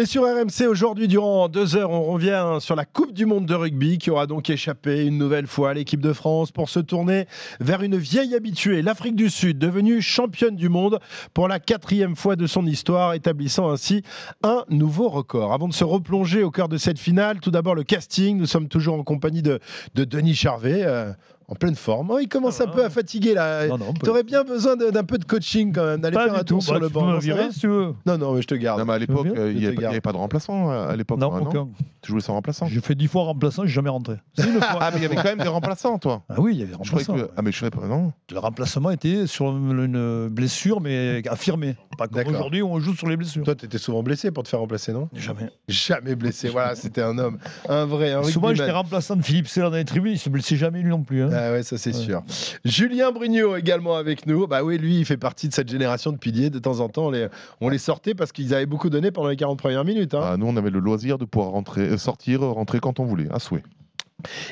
Et sur RMC, aujourd'hui, durant deux heures, on revient sur la Coupe du Monde de rugby qui aura donc échappé une nouvelle fois à l'équipe de France pour se tourner vers une vieille habituée, l'Afrique du Sud, devenue championne du monde pour la quatrième fois de son histoire, établissant ainsi un nouveau record. Avant de se replonger au cœur de cette finale, tout d'abord le casting. Nous sommes toujours en compagnie de, de Denis Charvet. euh, en pleine forme. Oh, il commence un peu à fatiguer là. Non, non, Tu aurais bien besoin d'un peu de coaching quand même, d'aller faire un tour sur Bah, le tu banc. peux me virer si tu veux. Non, non, mais je te garde. Non, mais à l'époque, euh, il n'y avait, pas- de remplaçant euh, à l'époque. Non, toi, aucun. Tu jouais sans remplaçant J'ai fait dix fois remplaçant, j'ai jamais rentré. Si, une fois. Ah, mais il y avait quand même des remplaçants, toi. Ah oui, il y avait des remplaçants. que. Ah, mais je savais pas, non. Le remplacement était sur une blessure, mais affirmée. Pas comme aujourd'hui, on joue sur les blessures. Toi, tu étais souvent blessé pour te faire remplacer, non? Jamais. Jamais blessé. Voilà, c'était un homme, un vrai, un Souvent, j'étais remplaçant de Philippe Sella dans les tribunes, il se blessait jamais lui non plus. hein. Ah ouais, ça c'est Ouais. sûr. Julien Brugnot également avec nous. Bah oui, lui, il fait partie de cette génération de piliers. De temps en temps, on les, on les sortait parce qu'ils avaient beaucoup donné pendant les 40 premières minutes. hein. Ah, nous, on avait le loisir de pouvoir rentrer, euh, sortir, rentrer quand on voulait, à souhait.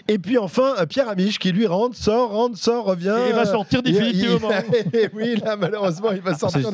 Et puis enfin, euh, Pierre Amiche qui lui rentre, sort, rentre, sort, revient. Et il va sortir définitivement. il- oui, là, malheureusement, il va sortir.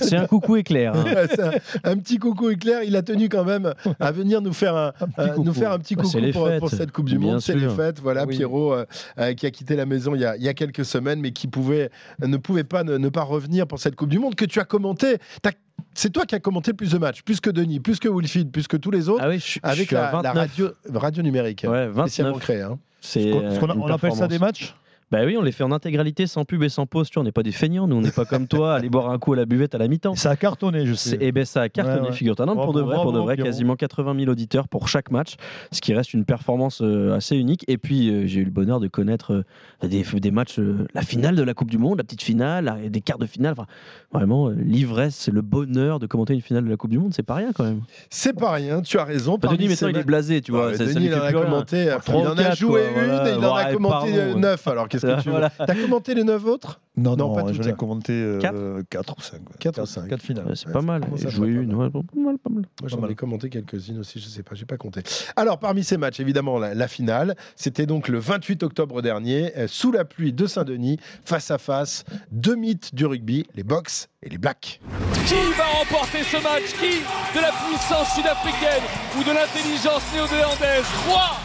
C'est un coucou éclair. hein. C'est un, un petit coucou éclair. Il a tenu quand même à venir nous faire un, Un petit euh, nous coucou. faire un petit Bah, coucou c'est les pour, fêtes. pour cette Coupe du Bien Monde. C'est les fêtes. Voilà, Oui. Pierrot euh, euh, qui a quitté la maison il y a, il y a quelques semaines, mais qui pouvait, ne pouvait pas ne, ne pas revenir pour cette Coupe du Monde que tu as commenté. T'as- C'est toi qui as commenté le plus de matchs, plus que Denis, plus que Wilfried, plus que tous les autres, Ah oui, je, suis- je avec la, la 29. radio, radio numérique. Ouais, spécialement 29. créée, hein. C'est euh, on appelle ça des matchs Bah oui, on les fait en intégralité, sans pub et sans pause. Tu vois, on n'est pas des feignants, nous. On n'est pas comme toi, aller boire un coup à la buvette à la mi-temps. Ça a cartonné, je sais. Et ben ça a cartonné, Ouais, ouais. figure-toi. Non, pour de vrai, pour de vrai, quasiment 80 000 auditeurs pour chaque match, ce qui reste une performance euh, assez unique. Et puis euh, j'ai eu le bonheur de connaître euh, des, des matchs, la finale de la Coupe du Monde, la petite finale, la- des quarts de finale. Enfin, vraiment, l'ivresse, le bonheur de commenter une finale de la Coupe du Monde. C'est pas rien quand même. C'est pas rien, tu as raison. Bah, Denis, maintenant, il est blasé, tu vois. Ouais, ça- Denis, il en a commenté, il en a 34, joué une et il en a commenté neuf. Alors que tu veux Voilà. T'as commenté les neuf autres? Non, Non, non, pas j'en ai commenté Quatre 4 ou 5. Quatre ou cinq. 4 finales. C'est pas mal. Jouer une, mal. ouais, pas mal, pas mal. Moi, j'en ai commenté quelques-unes aussi, je sais pas, j'ai pas compté. Alors, parmi ces matchs, évidemment, la, la finale, c'était donc le 28 octobre dernier, euh, sous la pluie de Saint-Denis, face à face, deux mythes du rugby, les Box et les Blacks. Qui va remporter ce match? Qui? De la puissance sud-africaine ou de l'intelligence néo-zélandaise? 3,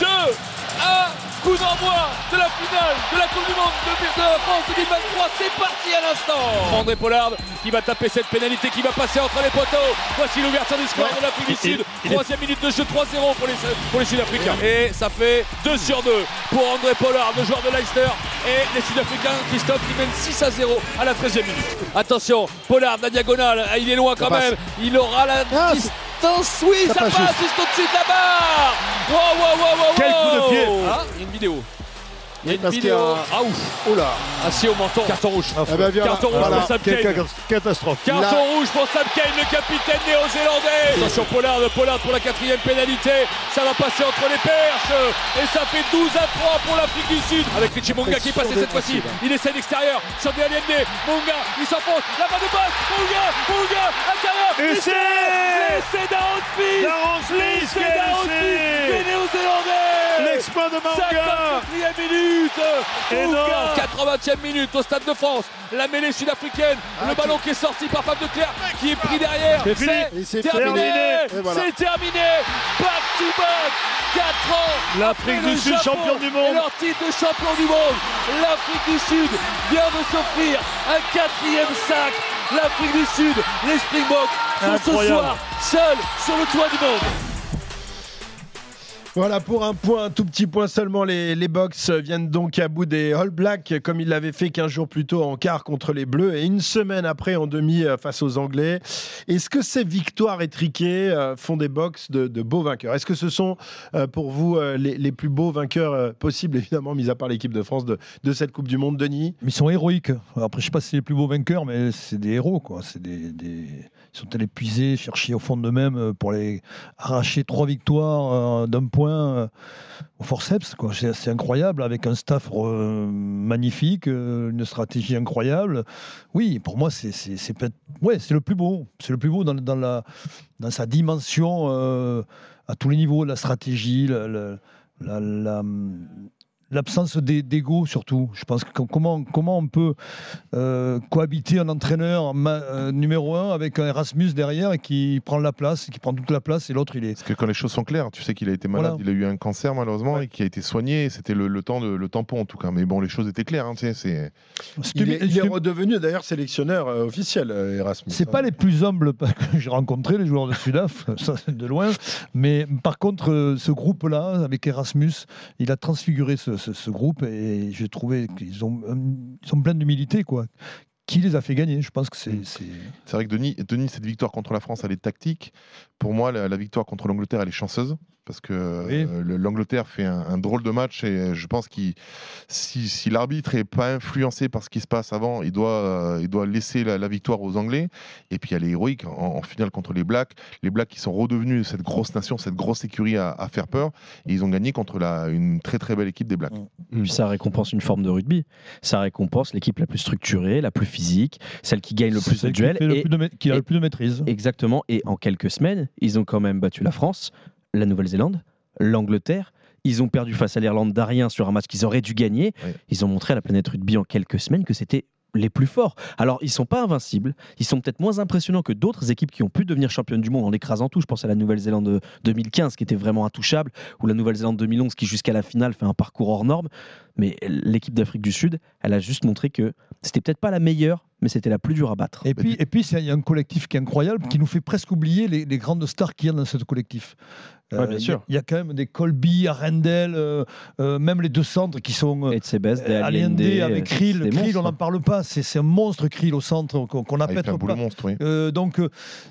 2, 1, coup d'envoi de la finale de la Coupe du Monde de, la France 2023. C'est parti à l'instant. André Pollard qui va taper cette pénalité qui va passer entre les poteaux. Voici l'ouverture du score de l'Afrique du Sud. Troisième minute de jeu 3-0 pour les, pour les Sud-Africains. Et ça fait 2 sur 2 pour André Pollard, le joueur de Leicester. Et les Sud-Africains, Christophe, qui mènent 6 à 0 à la 13e minute. Attention, Pollard, la diagonale, il est loin quand passe. même. Il aura la Ah, distance. Oui, ça ça, passe juste au-dessus de la barre. Wow, wow, wow, wow, Quel coup de pied. Ah, une vidéo. Il y a une parce vidéo. a Ah ouf, Oh là assis au menton. Carton rouge. Eh ben, viens là. Carton rouge Voilà. pour Sam Kane. Catastrophe. Carton Là. rouge pour Sam Kane, le capitaine néo-zélandais. Attention Pollard, Pollard pour la quatrième pénalité. Ça va passer entre les perches. Et ça fait 12 à 3 pour l'Afrique du Sud. Avec Richie Munga qui est passé cette fois-ci. Il essaie d'extérieur sur des Allende. Munga, il s'enfonce. La main de basse. Munga, Munga, intérieur. Essai C'est Darren Smith. Smith C'est laissé. Smith, le néo-zélandais. L'exploit de Manga 54e minute. Énorme. 80e minute au Stade de France. La mêlée sud-africaine Le ballon qui est sorti par Fab de Clerc Qui est pris derrière. C'est fini. Et c'est terminé. terminé. Voilà. C'est terminé. Back to back. 4 ans L'Afrique du Sud, Japon. champion du monde. Et leur titre de champion du monde. L'Afrique du Sud vient de s'offrir un quatrième sac. L'Afrique du Sud, les Springboks sont ce soir seuls sur le toit du monde Voilà, pour un point, un tout petit point seulement, les, Box viennent donc à bout des All Blacks, comme ils l'avaient fait 15 jours plus tôt en quart contre les Bleus, et une semaine après en demi euh, face aux Anglais. Est-ce que ces victoires étriquées euh, font des Box de, beaux vainqueurs? Est-ce que ce sont euh, pour vous les, plus beaux vainqueurs possibles, évidemment, mis à part l'équipe de France de, de cette Coupe du Monde, Denis? Ils sont héroïques. Après, je sais pas si c'est les plus beaux vainqueurs, mais c'est des héros, quoi. C'est des, Ils sont allés puiser, chercher au fond d'eux-mêmes pour les arracher trois victoires d'un point euh, au forceps. C'est incroyable, avec un staff euh, magnifique, euh, une stratégie incroyable. Oui, pour moi, c'est ouais, le plus beau. C'est le plus beau dans, dans la, dans sa dimension à tous les niveaux, la stratégie, la- la- l'absence d'ego surtout. Je pense que comment, comment on peut euh, cohabiter un entraîneur ma- euh, numéro un avec un Erasmus derrière qui prend la place, qui prend toute la place et l'autre il est. Parce que quand les choses sont claires, tu sais qu'il a été malade, Voilà. il a eu un cancer malheureusement et qui a été soigné. C'était le, le temps de, le tampon en tout cas. Mais bon, les choses étaient claires. hein, tu sais, c'est Il est, il est redevenu d'ailleurs sélectionneur euh, officiel, euh, Erasmus. C'est pas les plus humbles que j'ai rencontrés, les joueurs de Sudaf, ça c'est de loin. Mais par contre, ce groupe-là, avec Erasmus, il a transfiguré ce, ce- ce groupe et j'ai trouvé qu'ils ont, euh, ils sont pleins d'humilité, quoi. Qui les a fait gagner? Je pense que c'est. c'est- C'est vrai que Denis, Denis, cette victoire contre la France, elle est tactique. Pour moi, la, la victoire contre l'Angleterre, elle est chanceuse. Parce que Oui. euh, le- l'Angleterre fait un, un drôle de match et euh, je pense que si, si l'arbitre n'est pas influencé par ce qui se passe avant, il doit, euh, il doit laisser la, la victoire aux Anglais. Et puis elle est héroïque en, en finale contre les Blacks. Les Blacks qui sont redevenus cette grosse nation, cette grosse écurie à, à faire peur. Et ils ont gagné contre la, une très très belle équipe des Blacks. Puis ça récompense une forme de rugby. Ça récompense l'équipe la plus structurée, la plus physique, celle qui gagne le plus de qui duels. le Et, plus de ma- qui a et- le plus de maîtrise. exactement. Et en quelques semaines, ils ont quand même battu la France, la Nouvelle-Zélande, l'Angleterre. Ils ont perdu face à l'Irlande d'Arien sur un match qu'ils auraient dû gagner. Oui. Ils ont montré à la planète rugby en quelques semaines que c'était les plus forts. Alors, ils sont pas invincibles. Ils sont peut-être moins impressionnants que d'autres équipes qui ont pu devenir championnes du monde en écrasant tout. Je pense à la Nouvelle-Zélande de 2015 qui était vraiment intouchable, ou la Nouvelle-Zélande 2011 qui jusqu'à la finale fait un parcours hors norme. Mais l'équipe d'Afrique du Sud, elle a juste montré que c'était peut-être pas la meilleure, mais c'était la plus dure à battre. Et puis, et puis il y a un collectif qui est incroyable, qui nous fait presque oublier les, les grandes stars qu'il y a dans ce collectif. Euh, Ouais, bien il y a- sûr. Il y, a quand même des Colby, Arendelle, euh, euh, même les deux centres qui sont. euh, Et de ses bestes, des Euh, Allende avec Krill, Krill on n'en parle pas, c'est c'est un monstre Krill au centre qu'on qu'on Ah, il fait un appelle pas. monstre, oui. Euh, donc euh,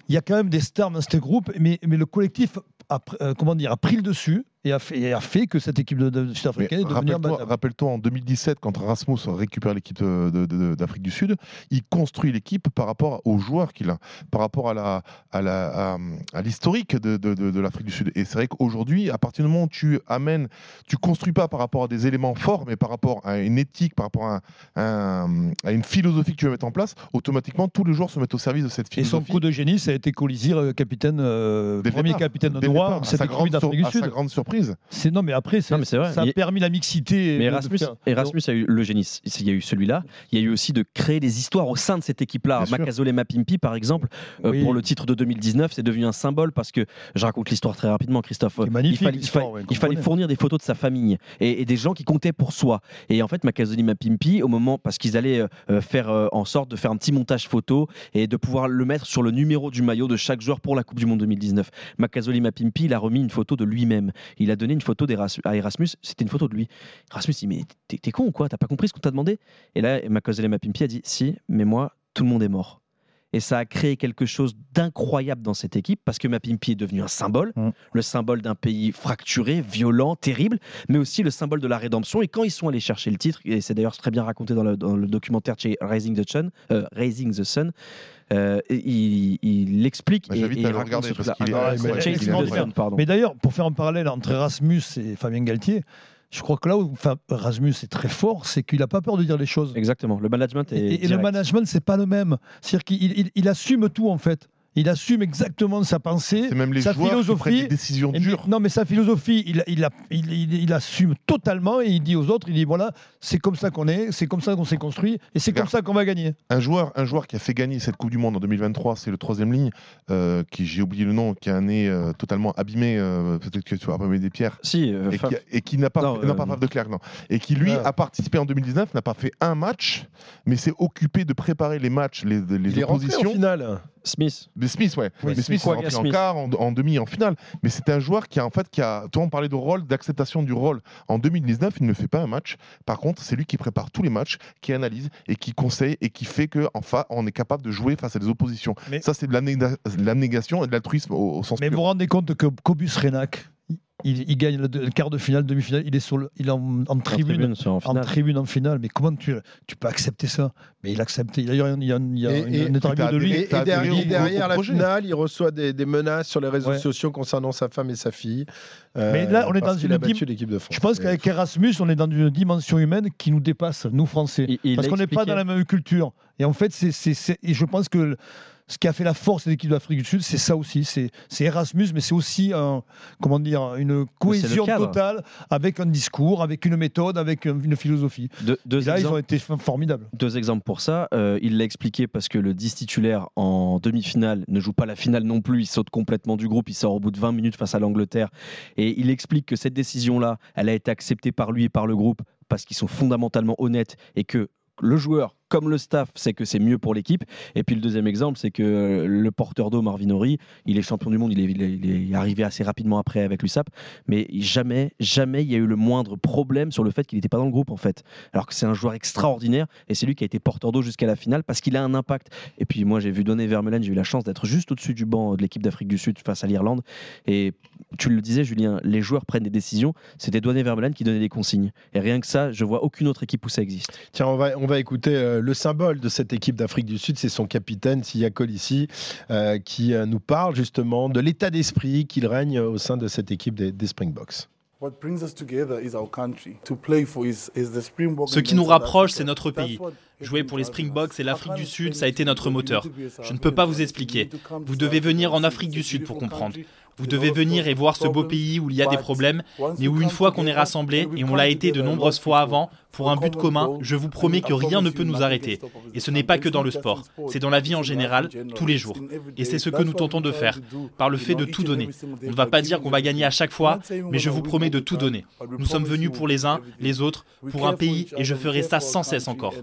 il y a quand même des stars dans ce groupe, mais, mais le collectif a, euh, comment dire, a pris le dessus et a fait, et a fait que cette équipe de, de sud-africaine est devenue Rappelle-toi en 2017, quand Rasmus récupère l'équipe d'Afrique du Sud, il construit l'équipe par rapport aux joueurs qu'il a, par rapport à la l'historique de, de- de- de l'Afrique du Sud. Et c'est vrai qu'aujourd'hui, à partir du moment où tu amènes, tu construis pas par rapport à des éléments forts, mais par rapport à une éthique, par rapport à, un- à une philosophie que tu veux mettre en place, automatiquement tous les joueurs se mettent au service de cette Et son philosophie. coup de génie, ça a été Colisir, euh, capitaine, euh, premier départ. capitaine de à cette équipe d'Afrique du Sud. sa grande surprise. C'est non, mais après, c'est- Non, mais c'est vrai. ça a permis la mixité. Mais de Erasmus, faire- Erasmus a eu le génie. Il y a eu celui-là. Il y a eu aussi de créer des histoires au sein de cette équipe-là. Makazole Mapimpi, par exemple, euh, pour le titre de 2019, c'est devenu un symbole parce que je raconte l'histoire très rapidement, Christophe. Il fallait, il l'histoire, fallait- ouais, il fallait comprenez. fournir des photos de sa famille et, et des gens qui comptaient pour soi. Et en fait, Makazole Mapimpi, au moment, parce qu'ils allaient euh, faire euh, en sorte de faire un petit montage photo et de pouvoir le mettre sur le numéro du maillot de chaque joueur pour la Coupe du Monde 2019. Makazole Mapimpi, il a remis une photo de lui-même. Il a donné une photo à Erasmus, c'était une photo de lui. Erasmus dit Mais t'es con ou quoi? T'as pas compris ce qu'on t'a demandé? Et là, Makazole Mapimpi a dit Si, mais moi, tout le monde est mort. Et ça a créé quelque chose d'incroyable dans cette équipe parce que Mapimpi est devenu un symbole, Mm. le symbole d'un pays fracturé, violent, terrible, mais aussi le symbole de la rédemption. Et quand ils sont allés chercher le titre, et c'est d'ailleurs très bien raconté dans le, dans le documentaire de chez Raising the Sun, euh, Raising the Sun euh, il, il explique Bah, et, j'invite et à il regarder ce parce qu'il est- Ah, est pardon. Mais d'ailleurs, pour faire un parallèle entre Erasmus et Fabien Galtier, je crois que là où enfin, Erasmus est très fort, c'est qu'il n'a pas peur de dire les choses. Exactement, le management est Et, et le management, c'est pas le même. C'est-à-dire qu'il il- il assume tout en fait. Il assume exactement sa pensée, C'est même les sa philosophie. des décisions dures. non, mais sa philosophie, il, il, a- il, il- il assume totalement et il dit aux autres, il dit voilà, c'est comme ça qu'on est, c'est comme ça qu'on s'est construit et c'est comme ça qu'on va gagner. Un joueur, un joueur qui a fait gagner cette Coupe du Monde en 2023, c'est le troisième ligne, euh, qui j'ai oublié le nom, qui a un nez euh, totalement abîmé, euh, peut-être que tu vas abîmer des pierres, Si, euh, et Faf- qui, et qui n'a pas, Non, pas Faf de Clerc, non, et qui lui a participé en 2019, n'a pas fait un match, mais s'est occupé de préparer les matchs, les, les Il est rentré en oppositions. Smith. Mais Smith, ouais. Oui, mais Smith, est rentré en Smith. quart, en, en demi, en finale. Mais c'est un joueur qui a, en fait, qui a. Toi, on parlait de rôle, d'acceptation du rôle. En 2019, il ne fait pas un match. Par contre, c'est lui qui prépare tous les matchs, qui analyse et qui conseille et qui fait que, enfin, on est capable de jouer face à des oppositions. Mais- Ça, c'est de l'abnéga- de l'abnégation et de l'altruisme au, au sens Mais vous vous rendez compte que Cobus Renac, il, il gagne le, le quart de finale, demi-finale, il est, sur le- il est en, en En tribune. en tribune en finale, mais comment tu, tu peux accepter ça? Mais il accepte. Il y a, il y a, il y a, il y a Et- une- et- une interview t'as de lui. Et, derrière, adhéré au- et derrière au la projet. finale, il reçoit des, des menaces sur les réseaux Ouais. sociaux concernant sa femme et sa fille. euh, Mais là, on est dans une l'équipe de France. Je pense qu'avec Erasmus, on est dans une dimension humaine qui nous dépasse, nous Français. Il- il Parce qu'on n'est pas dans la même culture. Et en fait, c'est, c'est- c'est- et je pense que ce qui a fait la force de l'équipe d'Afrique du Sud, c'est ça aussi. C'est Erasmus, mais c'est aussi un, comment dire, une cohésion totale avec un discours, avec une méthode, avec une philosophie. Deux, deux Et là, ils ont été formidables. Deux exemples pour ça. Euh, il l'a expliqué parce que le 10 titulaire en demi-finale ne joue pas la finale non plus. Il saute complètement du groupe. Il sort au bout de 20 minutes face à l'Angleterre. Et il explique que cette décision-là, elle a été acceptée par lui et par le groupe parce qu'ils sont fondamentalement honnêtes et que le joueur comme le staff sait que c'est mieux pour l'équipe. Et puis le deuxième exemple, c'est que euh, le porteur d'eau Marvinori, il est champion du monde, il est, arrivé assez rapidement après avec l'USAP, mais jamais, jamais il y a eu le moindre problème sur le fait qu'il n'était pas dans le groupe en fait. Alors que c'est un joueur extraordinaire et c'est lui qui a été porteur d'eau jusqu'à la finale parce qu'il a un impact. Et puis moi j'ai vu Donné Vermeulen, j'ai eu la chance d'être juste au-dessus du banc de l'équipe d'Afrique du Sud face à l'Irlande. Et tu le disais Julien, les joueurs prennent des décisions, c'était Donné Vermeulen qui donnait des consignes. Et rien que ça, je vois aucune autre équipe où ça existe. Tiens, on va, on va écouter euh, le symbole de cette équipe d'Afrique du Sud, c'est son capitaine Sia Colissi, euh, qui euh, nous parle justement de l'état d'esprit qu'il règne au sein de cette équipe des, des Springboks. Ce qui nous rapproche, c'est notre pays. Jouer pour les Springboks et l'Afrique du Sud, ça a été notre moteur. Je ne peux pas vous expliquer. Vous devez venir en Afrique du Sud pour comprendre. Vous devez venir et voir ce beau pays où il y a des problèmes, mais où une fois qu'on est rassemblés, et on l'a été de nombreuses fois avant, pour un but commun, je vous promets que rien ne peut nous arrêter. Et ce n'est pas que dans le sport, c'est dans la vie en général, tous les jours. Et c'est ce que nous tentons de faire, par le fait de tout donner. On ne va pas dire qu'on va gagner à chaque fois, mais je vous promets de tout donner. Nous sommes venus pour les uns, les autres, pour un pays, et je ferai ça sans cesse encore.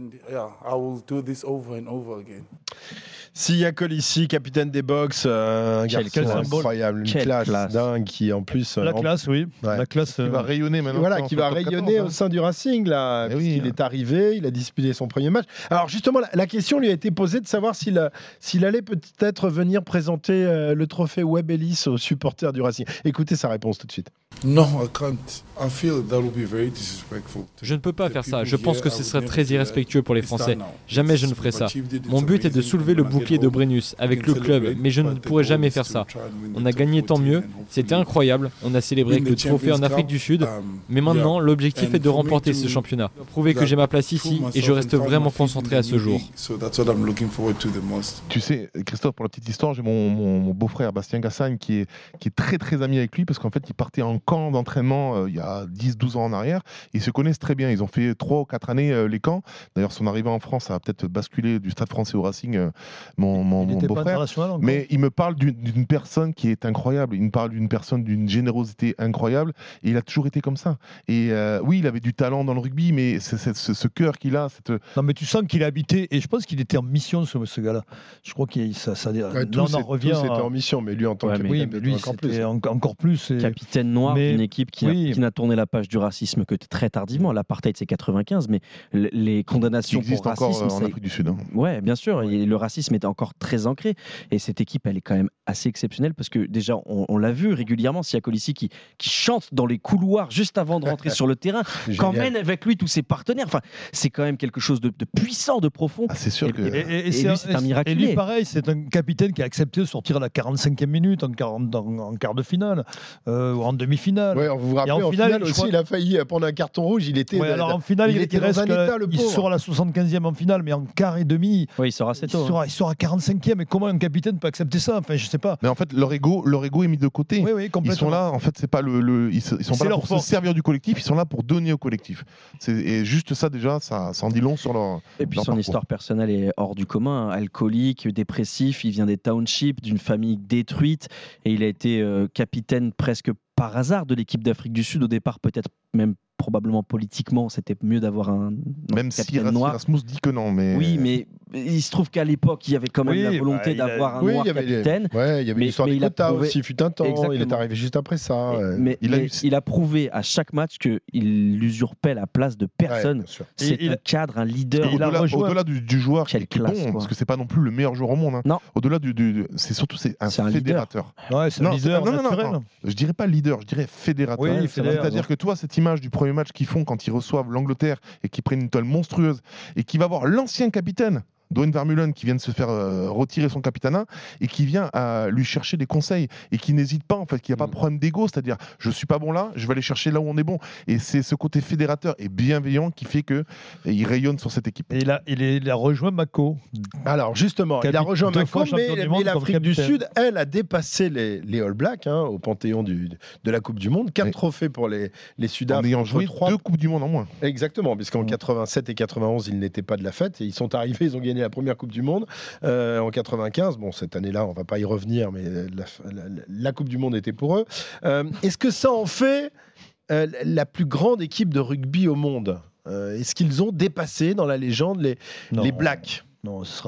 Sia Colissi, capitaine des Box, euh, un garçon incroyable, une classe, classe. dingue qui en plus... euh, La en- classe, oui. Ouais. La classe. Il euh, va rayonner maintenant. Voilà, qui va top 14, rayonner hein. au sein du Racing, là, Eh oui, hein. est arrivé, il a disputé son premier match. Alors justement, la, la question lui a été posée de savoir s'il s'il allait peut-être venir présenter euh, le trophée Web Ellis aux supporters du Racing. Écoutez sa réponse tout de suite. No, I can't. I feel that would be very disrespectful. Je ne peux pas faire ça. Je pense que ce serait très irrespectueux pour les Français. Jamais je ne ferai ça. Mon but est de soulever le bouclier de Brennus avec le club, mais je ne pourrai jamais faire ça. On a gagné tant mieux, c'était incroyable, on a célébré avec le trophée en Afrique du Sud, mais maintenant l'objectif est de remporter ce championnat. Prouver que j'ai ma place ici et je reste vraiment concentré à ce jour. So that's what I'm looking forward to the most. Tu sais, Christophe, pour la petite histoire, j'ai mon, mon- mon beau-frère Bastien Gassagne qui est, qui est très très ami avec lui parce qu'en fait, il partait en camp d'entraînement euh, il y a 10-12 ans en arrière. Ils se connaissent très bien. Ils ont fait 3 ou 4 années euh, les camps. D'ailleurs, son arrivée en France a peut-être basculé du stade français au Racing, euh, mon, beau-frère. encore. Mais il me parle d'une- personne qui est incroyable. Il me parle d'une personne d'une générosité incroyable. Et il a toujours été comme ça. Et euh, oui, il avait du talent dans le rugby, mais c'est- c'est- ce, ce cœur qu'il a, cette, Non, mais tu sens qu'il est habité, et je pense qu'il était en mission, ce, ce gars-là. Je crois qu'il ça, ça, Ouais, là, on c'est- en tous revient. étaient à- en mission, mais lui en tant Ouais, que mais Oui, capitaine, mais lui, encore plus. c'était en- encore plus. et- Capitaine noir Mais- d'une équipe qui, oui. n'a tourné la page du racisme que très tardivement. L'apartheid c'est 95, mais les qui condamnations existe pour encore racisme, euh, en Afrique du Sud. hein. Ouais, bien sûr. et le racisme était encore très ancré. Et cette équipe, elle est quand même assez exceptionnelle parce que déjà, on, on l'a vu régulièrement, Sia Colissi qui, qui chante dans les couloirs juste avant de rentrer sur le terrain, qu'emmène avec lui tous ses partenaires. Enfin, c'est quand même quelque chose de, de puissant, de profond. Ah, c'est sûr Et- que. Et, et- et Et c'est lui, c'est un et miraculé. lui, pareil, c'est un capitaine qui a accepté de sortir à la 45e minute, en, 40 en- en quart de finale, euh, ou en demi-finale. Ouais, vous vous rappelez, en en finale, aussi, crois- il a failli euh, prendre un carton rouge. Il était, Ouais, alors en finale, il il, était reste dans un état, le il sort à la 75e en finale, mais en quart et demi, Oui, il sort assez il tôt. hein. sort, il sort à 45e. Et comment un capitaine peut accepter ça? Enfin, je sais pas. Mais en fait, leur ego, leur ego est mis de côté. Oui, oui, Ils complètement. sont là, en fait, c'est pas le, le- ils, ils sont pas là pour force. se servir du collectif, ils sont là pour donner au collectif. C'est et juste ça déjà, ça, ça en dit long sur leur. Et puis leur son parcours. histoire personnelle est hors du commun. hein. Alcoolique, dépressif, il vient des townships, d'une famille détruite. Et il a été euh, capitaine presque par hasard de l'équipe d'Afrique du Sud. Au départ, peut-être même probablement politiquement, c'était mieux d'avoir un Même si. Rasmus dit que non, mais. Oui, mais il se trouve qu'à l'époque, il y avait quand même Oui, la bah, volonté a- d'avoir un Oui, noir il y avait les- capitaine. Ouais, il y avait Mais- l'histoire des quotas prouvé- aussi, fut un temps. Il est arrivé juste après ça. ouais. Mais, Il a mais eu- il a prouvé à chaque match qu'il usurpait la place de personne. C'est un a- cadre, un leader. Au-delà du, du joueur qui, Quelle qui est classe, bon, quoi. parce que c'est pas non plus le meilleur joueur au monde. hein. Non. Au-delà du, du- du- c'est surtout c'est un fédérateur. Ouais, c'est un Non, leader c'est- non, non, non, naturel. non. Je dirais pas leader, je dirais fédérateur. Oui, C'est- fédérateur. C'est-à-dire que toi, cette image du premier match qu'ils font quand ils reçoivent l'Angleterre et qu'ils prennent une toile monstrueuse et qui va voir l'ancien capitaine Dwayne Vermeulen qui vient de se faire euh, retirer son capitana et qui vient à lui chercher des conseils et qui n'hésite pas en fait, qui n'a pas de mm. problème d'ego, c'est-à-dire je suis pas bon là, je vais aller chercher là où on est bon. Et c'est ce côté fédérateur et bienveillant qui fait que il rayonne sur cette équipe. Et il a, il, a rejoint Mako. Alors justement, il a rejoint Mako, mais, l'Afrique du Sud, elle a dépassé les, les All Blacks hein, au panthéon du, de la Coupe du Monde. Quatre trophées pour les, les sud En ayant joué trois... deux Coupes du Monde en moins. Exactement, puisqu'en 87 mm. et 91, ils n'étaient pas de la fête. Et ils sont arrivés, ils ont gagné la première Coupe du Monde euh, en 95. Bon, cette année-là, on va pas y revenir, mais la, Coupe du Monde était pour eux. Euh, est-ce que ça en fait euh, la plus grande équipe de rugby au monde? Est-ce qu'ils ont dépassé dans la légende les, les Blacks?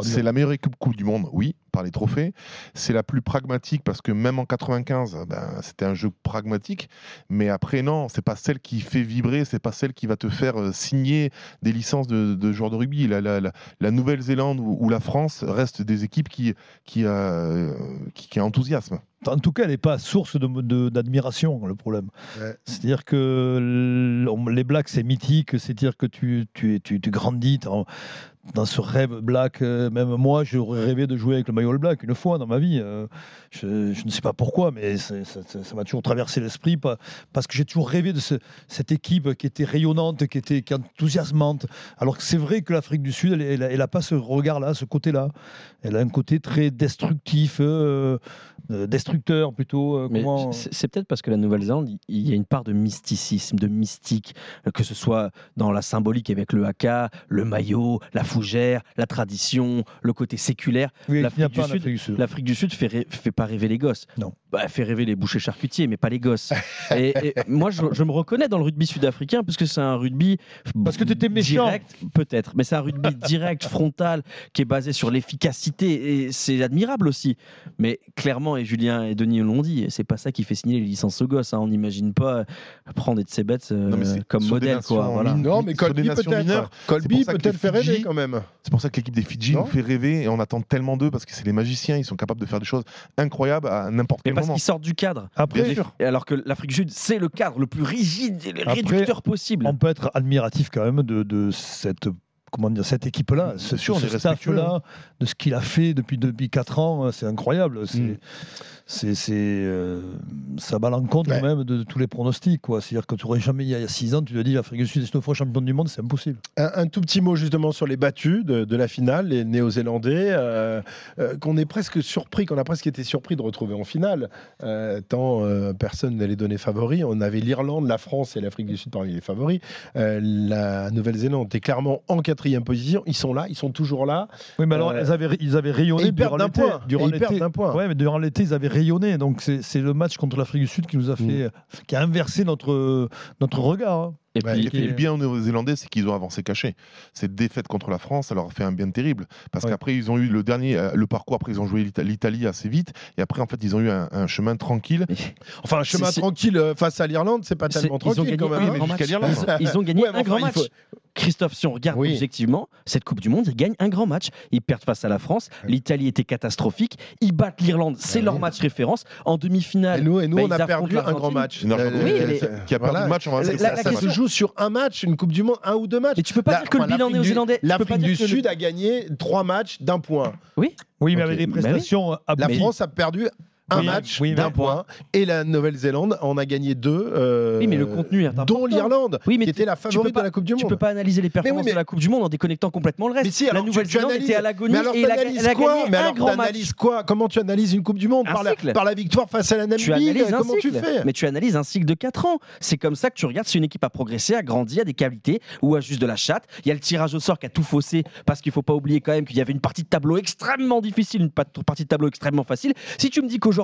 C'est la meilleure équipe Coupe du Monde, oui, par les trophées. C'est la plus pragmatique parce que même en 95, ben, c'était un jeu pragmatique. Mais après, non, c'est pas celle qui fait vibrer, c'est pas celle qui va te faire euh, signer des licences de, joueurs de rugby. La, la, Nouvelle-Zélande ou, la France restent des équipes qui, qui, euh, qui, qui enthousiasment. En tout cas, elle n'est pas source d'admiration, de, le problème. C'est-à-dire que les Blacks, c'est mythique, c'est-à-dire que tu, tu, tu, tu grandis dans ce rêve black. Euh, même moi, j'aurais rêvé de jouer avec le maillot black une fois dans ma vie. Euh, je, ne sais pas pourquoi, mais ça m'a toujours traversé l'esprit parce que j'ai toujours rêvé de cette équipe qui était rayonnante, qui était enthousiasmante. Alors que c'est vrai que l'Afrique du Sud, elle n'a pas ce regard-là, ce côté-là. Elle a un côté très destructif, euh, destructeur plutôt. c'est peut-être parce que la Nouvelle-Zélande, il y a une part de mysticisme, de mystique, que ce soit dans la symbolique avec le haka, le maillot, la fougère, la tradition, le côté séculaire. L'Afrique du, Sud, l'Afrique du Sud fait, fait pas rêver les gosses. Non. Bah, fait rêver les bouchers charcutiers, mais pas les gosses. et, moi, je, me reconnais dans le rugby sud-africain, parce que c'est un rugby. Parce que tu étais méchant. Direct, peut-être, mais c'est un rugby direct, frontal, qui est basé sur l'efficacité, et c'est admirable aussi. Mais clairement, et Julien et Denis l'ont dit, c'est pas ça qui fait signer les licences aux gosses. Hein. On n'imagine pas prendre de ces bêtes comme modèle. Quoi, Non, mais Colby peut-être. Colby peut-être fait rêver quand même. C'est pour ça que l'équipe des Fidji nous fait rêver et on attend tellement d'eux parce que c'est les magiciens, ils sont capables de faire des choses incroyables à n'importe quel moment. Parce qu'ils sortent du cadre. Après, alors que l'Afrique du Sud, c'est le cadre le plus rigide et le réducteur possible. On peut être admiratif quand même de, de cette comment dire, cette équipe-là, ce, ce staff-là, de ce qu'il a fait depuis, depuis 4 ans, c'est incroyable. C'est, mm c'est, euh, ça va à l'encontre même de, tous les pronostics. Quoi. C'est-à-dire que tu n'aurais jamais, il y a 6 ans, tu te dis l'Afrique du Sud est une fois champion du monde, c'est impossible. Un, tout petit mot justement sur les battus de, la finale, les Néo-Zélandais, euh, euh, qu'on est presque surpris, qu'on a presque été surpris de retrouver en finale, tant personne ne les donnait favoris. On avait l'Irlande, la France et l'Afrique du Sud parmi les favoris. la Nouvelle-Zélande était clairement en quatrième position. Ils sont là, ils sont toujours là. Oui, mais alors ils avaient, ils avaient rayonné ils durant l'été. Durant l'été, ouais, mais durant l'été, ils avaient donc c'est le match contre l'Afrique du Sud qui nous a fait, mm. qui a inversé notre, notre regard. Hein. Et puis, le bien aux Néo-Zélandais, c'est qu'ils ont avancé caché. Cette défaite contre la France, ça leur a fait un bien terrible. Parce qu'après, ils ont eu le dernier, euh, le parcours, après, ils ont joué l'Italie assez vite. Et après, en fait, ils ont eu un, chemin tranquille. Enfin, un chemin tranquille euh, face à l'Irlande, c'est pas tellement tranquille quand même. Hein. Ils, ont gagné un grand match. Christophe, si on regarde objectivement, cette Coupe du Monde, ils gagnent un grand match. Ils perdent face à la France. L'Italie était catastrophique. Ils battent l'Irlande. C'est leur match référence. En demi-finale. Et nous, et nous bah, on a perdu un grand match. Euh, qui a perdu le match. Ça se joue sur un match, une Coupe du Monde, un ou deux matchs. Et tu peux pas dire que le bilan néo-zélandais. L'Afrique du Sud a gagné trois matchs d'un point. Oui. Oui, mais avec des bah prestations. La France a perdu un match d'un point. Et la Nouvelle-Zélande en a gagné deux. Euh, oui, mais le contenu est Dont l'Irlande, qui était la favorite de la Coupe du Monde. Tu peux pas analyser les performances de la Coupe du Monde en déconnectant complètement le reste. Mais si, la Nouvelle-Zélande était à l'agonie et elle a, gagné mais un grand match. quoi Comment tu analyses une Coupe du Monde par la, par la, victoire face à la Namibie Comment tu fais Mais tu analyses un cycle de 4 ans. C'est comme ça que tu regardes si une équipe a progressé, a grandi, a des qualités ou a juste de la chatte. Il y a le tirage au sort qui a tout faussé parce qu'il faut pas oublier quand même qu'il y avait une partie de tableau extrêmement difficile, une partie de tableau extrêmement facile. Si tu me dis qu'aujourd'hui,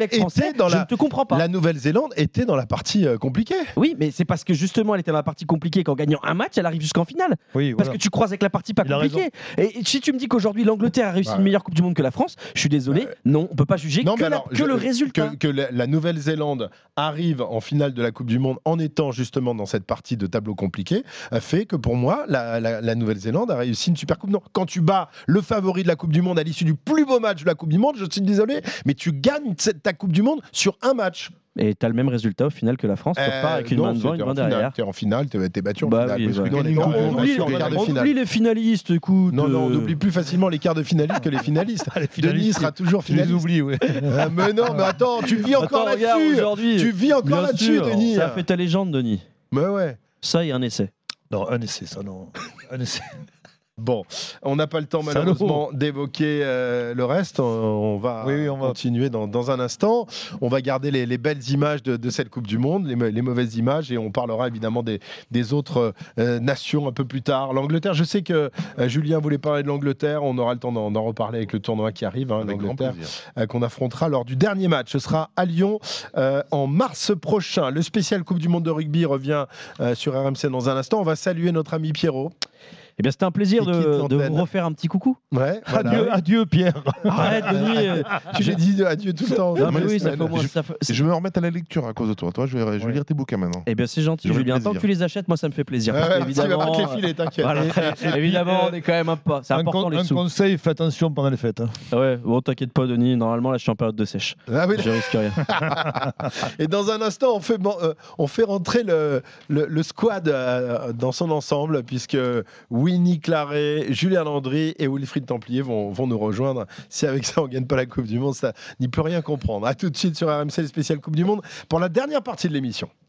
était dans la... te comprends pas. La Nouvelle-Zélande était dans la partie euh, compliquée. Oui, mais c'est parce que justement, elle était dans la partie compliquée qu'en gagnant un match, elle arrive jusqu'en finale. Oui, parce que tu croises avec la partie pas compliquée. Et si tu me dis qu'aujourd'hui, l'Angleterre a réussi une meilleure Coupe du Monde que la France, je suis désolé, non, on peut pas juger que, le résultat. Que, la, Nouvelle-Zélande arrive en finale de la Coupe du Monde en étant justement dans cette partie de tableau compliqué, fait que pour moi, la, Nouvelle-Zélande a réussi une super Coupe. Non, quand tu bats le favori de la Coupe du Monde à l'issue du plus beau match de la Coupe du Monde, je suis désolé, mais tu gagnes ta Coupe du Monde sur un match. Et tu as le même résultat au final que la France, euh, pas avec une main devant, une main derrière. Tu es en finale, tu es battu en bah finale. on, oublie, les finalistes, écoute. Non, non, on oublie plus facilement les quarts de finalistes que les finalistes. les finalistes Denis sera toujours finaliste. Je oublie, oui. Euh, mais non, mais attends, tu vis encore là-dessus. Tu vis encore là-dessus, Denis. Ça fait ta légende, Denis. Mais ouais. Ça, il y a un essai. Non, un essai, ça, non. Un essai. Bon, on n'a pas le temps malheureusement d'évoquer euh, le reste. On, va, continuer Dans, un instant. On va garder les, belles images de, cette Coupe du Monde, les, mauvaises images, et on parlera évidemment des, autres euh, nations un peu plus tard. L'Angleterre, je sais que euh, Julien voulait parler de l'Angleterre. On aura le temps d'en reparler avec le tournoi qui arrive, hein, l'Angleterre, qu'on affrontera lors du dernier match. Ce sera à Lyon en mars prochain. Le spécial Coupe du Monde de rugby revient sur RMC dans un instant. On va saluer notre ami Pierrot. Eh bien, c'était un plaisir de, vous refaire un petit coucou. Ouais, adieu, adieu, Pierre. Arrête, Denis. tu l'as dit adieu tout le temps. oui, ça fait Je vais me remettre à la lecture à cause de toi. Toi, je vais, je vais lire tes bouquins maintenant. Eh bien, c'est gentil, Julien. Tant que tu les achètes, moi, ça me fait plaisir. évidemment, vas pas te les filer, t'inquiète. évidemment, on est quand même un pas. C'est important les sous. Un conseil, fais attention pendant les fêtes. Hein. Ah ouais, bon, t'inquiète pas, Denis. Normalement, là, je suis en période de sèche. Ah je risque rien. Et dans un instant, on fait, euh, on fait rentrer le squad euh, dans son ensemble, puisque Winnie Claret Julien Landry et Wilfried Templier vont, vont nous rejoindre. Si avec ça on gagne pas la Coupe du Monde, ça n'y peut rien comprendre. A tout de suite sur RMC, spécial Coupe du Monde pour la dernière partie de l'émission.